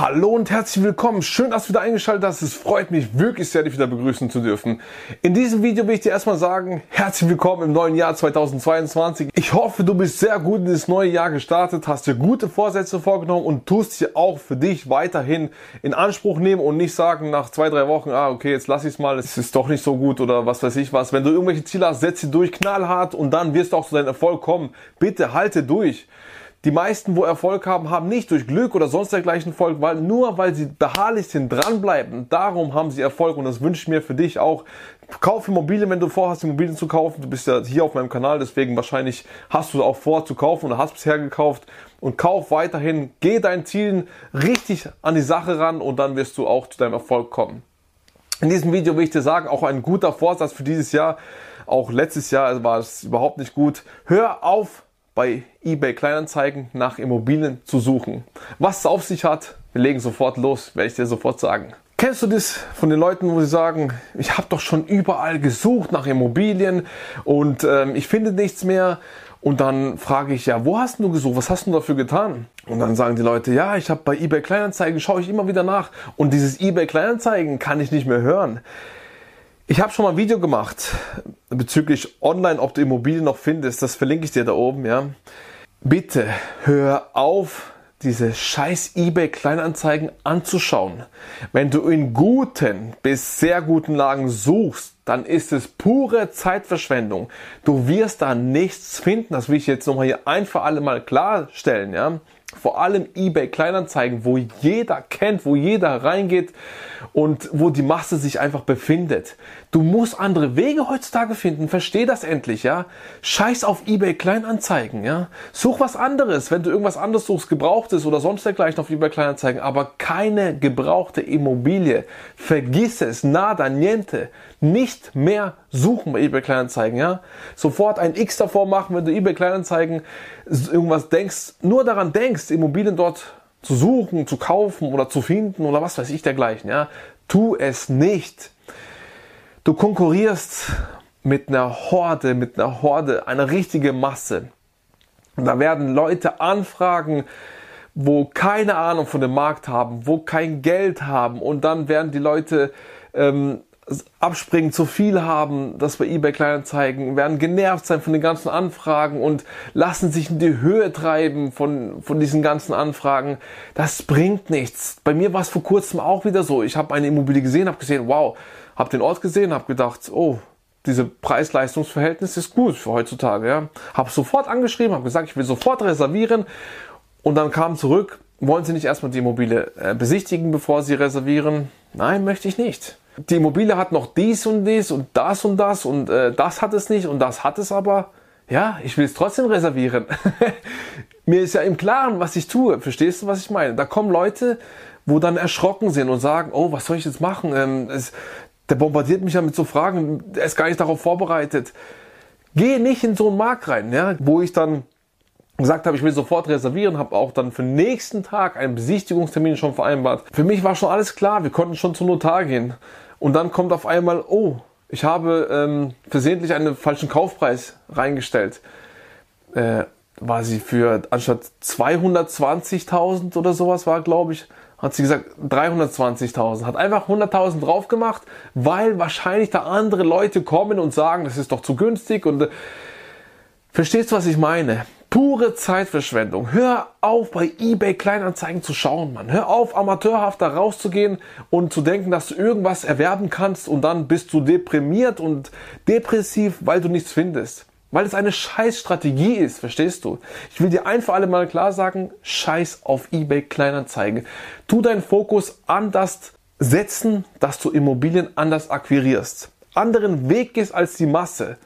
Hallo und herzlich willkommen. Schön, dass du wieder eingeschaltet hast. Es freut mich wirklich sehr, dich wieder begrüßen zu dürfen. In diesem Video will ich dir erstmal sagen, herzlich willkommen im neuen Jahr 2022. Ich hoffe, du bist sehr gut in das neue Jahr gestartet, hast dir gute Vorsätze vorgenommen und tust sie auch für dich weiterhin in Anspruch nehmen und nicht sagen nach zwei, drei Wochen, ah, okay, jetzt lass ich es mal, es ist doch nicht so gut oder was weiß ich was. Wenn du irgendwelche Ziele hast, setz sie durch, knallhart und dann wirst du auch zu deinem Erfolg kommen. Bitte halte durch. Die meisten, wo Erfolg haben, haben nicht durch Glück oder sonst dergleichen Erfolg, weil nur weil sie beharrlich sind, dranbleiben, darum haben sie Erfolg und das wünsche ich mir für dich auch. Kauf Immobilien, wenn du vorhast, Immobilien zu kaufen. Du bist ja hier auf meinem Kanal, deswegen wahrscheinlich hast du auch vor zu kaufen oder hast bisher gekauft und kauf weiterhin. Geh deinen Zielen richtig an die Sache ran und dann wirst du auch zu deinem Erfolg kommen. In diesem Video will ich dir sagen, auch ein guter Vorsatz für dieses Jahr. Auch letztes Jahr war es überhaupt nicht gut. Hör auf, bei eBay Kleinanzeigen nach Immobilien zu suchen. Was es auf sich hat, wir legen sofort los, werde ich dir sofort sagen. Kennst du das von den Leuten, wo sie sagen, ich habe doch schon überall gesucht nach Immobilien und ähm, ich finde nichts mehr? Und dann frage ich, ja, wo hast du gesucht? Was hast du dafür getan? Und dann sagen die Leute, ja, ich habe bei eBay Kleinanzeigen, schaue ich immer wieder nach. Und dieses eBay Kleinanzeigen kann ich nicht mehr hören. Ich habe schon mal ein Video gemacht bezüglich online, ob du Immobilien noch findest. Das verlinke ich dir da oben, ja. Bitte hör auf, diese scheiß eBay Kleinanzeigen anzuschauen. Wenn du in guten bis sehr guten Lagen suchst, dann ist es pure Zeitverschwendung. Du wirst da nichts finden. Das will ich jetzt nochmal hier ein für alle Mal klarstellen, ja vor allem eBay Kleinanzeigen, wo jeder kennt, wo jeder reingeht und wo die Masse sich einfach befindet. Du musst andere Wege heutzutage finden. Versteh das endlich, ja? Scheiß auf eBay Kleinanzeigen, ja? Such was anderes, wenn du irgendwas anderes suchst, gebrauchtes oder sonst dergleichen auf eBay Kleinanzeigen, aber keine gebrauchte Immobilie. Vergiss es, nada, niente. Nicht mehr suchen bei eBay Kleinanzeigen, ja? Sofort ein X davor machen, wenn du eBay Kleinanzeigen irgendwas denkst, nur daran denkst, Immobilien dort zu suchen, zu kaufen oder zu finden oder was weiß ich dergleichen, ja? Tu es nicht. Du konkurrierst mit einer Horde, mit einer Horde, einer richtige Masse. Und da werden Leute anfragen, wo keine Ahnung von dem Markt haben, wo kein Geld haben und dann werden die Leute ähm, abspringen, zu viel haben, das bei eBay Kleinanzeigen, werden genervt sein von den ganzen Anfragen und lassen sich in die Höhe treiben von, von diesen ganzen Anfragen. Das bringt nichts. Bei mir war es vor kurzem auch wieder so. Ich habe eine Immobilie gesehen, habe gesehen, wow, habe den Ort gesehen, habe gedacht, oh, diese Preis-Leistungs-Verhältnis ist gut für heutzutage. Ja. Habe sofort angeschrieben, habe gesagt, ich will sofort reservieren. Und dann kam zurück, wollen Sie nicht erstmal die Immobilie äh, besichtigen, bevor Sie reservieren? Nein, möchte ich nicht. Die Immobilie hat noch dies und dies und das und das und äh, das hat es nicht und das hat es aber. Ja, ich will es trotzdem reservieren. Mir ist ja im Klaren, was ich tue. Verstehst du, was ich meine? Da kommen Leute, wo dann erschrocken sind und sagen, oh, was soll ich jetzt machen? Ähm, es, der bombardiert mich ja mit so Fragen, er ist gar nicht darauf vorbereitet. Geh nicht in so einen Markt rein, ja, wo ich dann gesagt habe, ich will sofort reservieren, habe auch dann für den nächsten Tag einen Besichtigungstermin schon vereinbart. Für mich war schon alles klar, wir konnten schon zum Notar gehen. Und dann kommt auf einmal, oh, ich habe ähm, versehentlich einen falschen Kaufpreis reingestellt. Äh, war sie für anstatt 220.000 oder sowas war, glaube ich, hat sie gesagt 320.000, hat einfach 100.000 drauf gemacht, weil wahrscheinlich da andere Leute kommen und sagen, das ist doch zu günstig und äh, verstehst du, was ich meine? Pure Zeitverschwendung. Hör auf, bei eBay Kleinanzeigen zu schauen, Mann. Hör auf, amateurhaft da rauszugehen und zu denken, dass du irgendwas erwerben kannst und dann bist du deprimiert und depressiv, weil du nichts findest. Weil es eine scheiß Strategie ist, verstehst du? Ich will dir ein für alle Mal klar sagen, scheiß auf eBay Kleinanzeigen. Tu deinen Fokus an das setzen, dass du Immobilien anders akquirierst. Anderen Weg gehst als die Masse.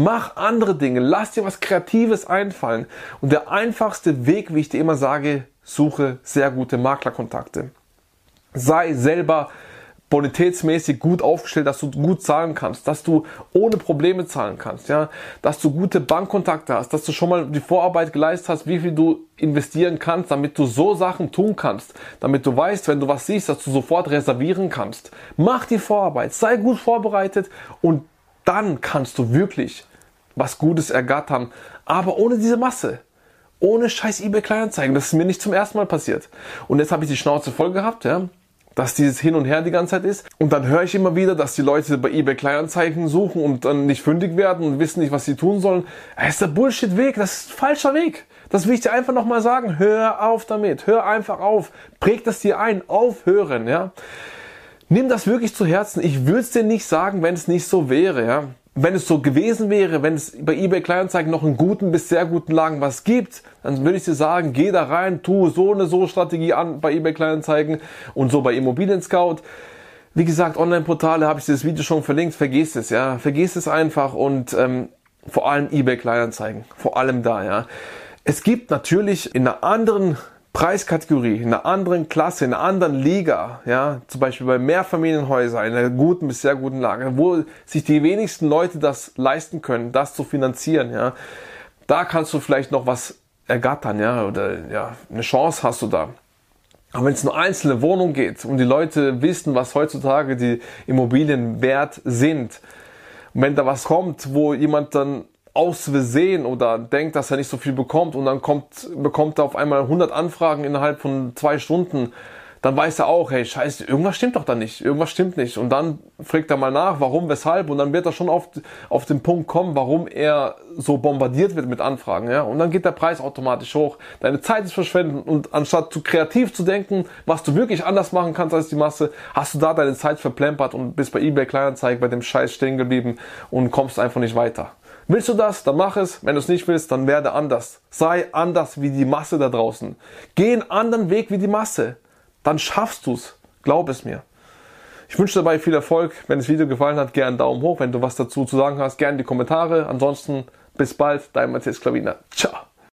Mach andere Dinge. Lass dir was Kreatives einfallen. Und der einfachste Weg, wie ich dir immer sage, suche sehr gute Maklerkontakte. Sei selber bonitätsmäßig gut aufgestellt, dass du gut zahlen kannst, dass du ohne Probleme zahlen kannst, ja, dass du gute Bankkontakte hast, dass du schon mal die Vorarbeit geleistet hast, wie viel du investieren kannst, damit du so Sachen tun kannst, damit du weißt, wenn du was siehst, dass du sofort reservieren kannst. Mach die Vorarbeit, sei gut vorbereitet und dann kannst du wirklich was Gutes ergattern, aber ohne diese Masse. Ohne scheiß eBay Kleinanzeigen. Das ist mir nicht zum ersten Mal passiert. Und jetzt habe ich die Schnauze voll gehabt, ja dass dieses Hin und Her die ganze Zeit ist. Und dann höre ich immer wieder, dass die Leute bei eBay Kleinanzeigen suchen und dann nicht fündig werden und wissen nicht, was sie tun sollen. Das ist der Bullshit-Weg, das ist ein falscher Weg. Das will ich dir einfach nochmal sagen. Hör auf damit. Hör einfach auf. Präg das dir ein. Aufhören, ja. Nimm das wirklich zu Herzen. Ich würde es dir nicht sagen, wenn es nicht so wäre, ja wenn es so gewesen wäre, wenn es bei eBay Kleinanzeigen noch in guten bis sehr guten Lagen was gibt, dann würde ich dir sagen, geh da rein, tu so eine so Strategie an bei eBay Kleinanzeigen und so bei Immobilien Scout. Wie gesagt, Online-Portale habe ich dir das Video schon verlinkt, vergiss es, ja, vergiss es einfach und ähm, vor allem eBay Kleinanzeigen, vor allem da, ja. Es gibt natürlich in einer anderen Preiskategorie, in einer anderen Klasse, in einer anderen Liga, ja, zum Beispiel bei Mehrfamilienhäusern, in einer guten bis sehr guten Lage, wo sich die wenigsten Leute das leisten können, das zu finanzieren, ja, da kannst du vielleicht noch was ergattern, ja, oder ja, eine Chance hast du da. Aber wenn es um einzelne Wohnung geht und die Leute wissen, was heutzutage die Immobilien wert sind, und wenn da was kommt, wo jemand dann aus Versehen oder denkt, dass er nicht so viel bekommt und dann kommt, bekommt er auf einmal 100 Anfragen innerhalb von zwei Stunden, dann weiß er auch, hey, scheiße, irgendwas stimmt doch da nicht, irgendwas stimmt nicht. Und dann fragt er mal nach, warum, weshalb, und dann wird er schon auf, auf den Punkt kommen, warum er so bombardiert wird mit Anfragen, ja. Und dann geht der Preis automatisch hoch. Deine Zeit ist verschwendet und anstatt zu kreativ zu denken, was du wirklich anders machen kannst als die Masse, hast du da deine Zeit verplempert und bist bei eBay Kleinanzeigen bei dem Scheiß stehen geblieben und kommst einfach nicht weiter. Willst du das, dann mach es. Wenn du es nicht willst, dann werde anders. Sei anders wie die Masse da draußen. Geh einen anderen Weg wie die Masse. Dann schaffst du es. Glaub es mir. Ich wünsche dabei viel Erfolg. Wenn das Video gefallen hat, gerne einen Daumen hoch. Wenn du was dazu zu sagen hast, gerne die Kommentare. Ansonsten bis bald. Dein Matthias Klaviner. Ciao.